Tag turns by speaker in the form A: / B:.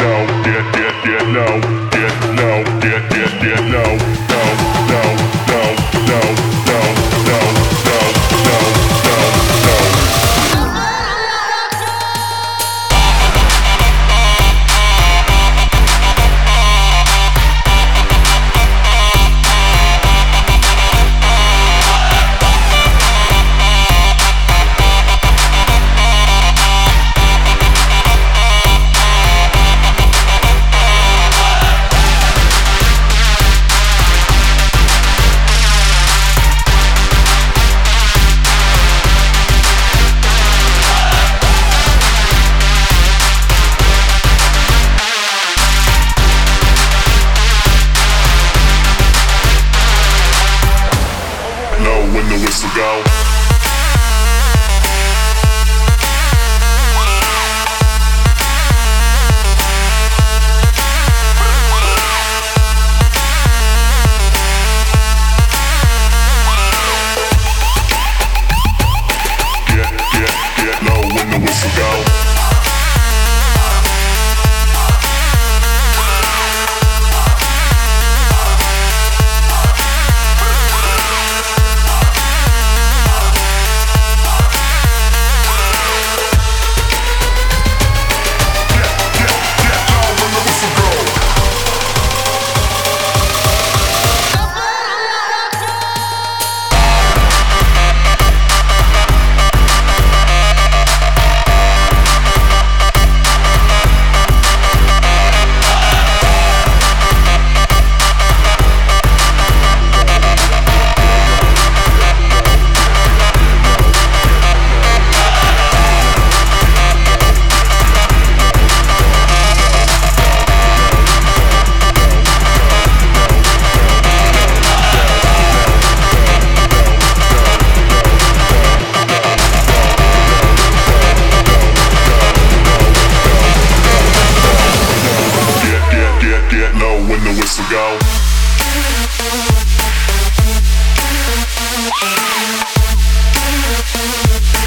A: no, get, get, get, no. Get, get, get low when the whistle go. years ago. Thank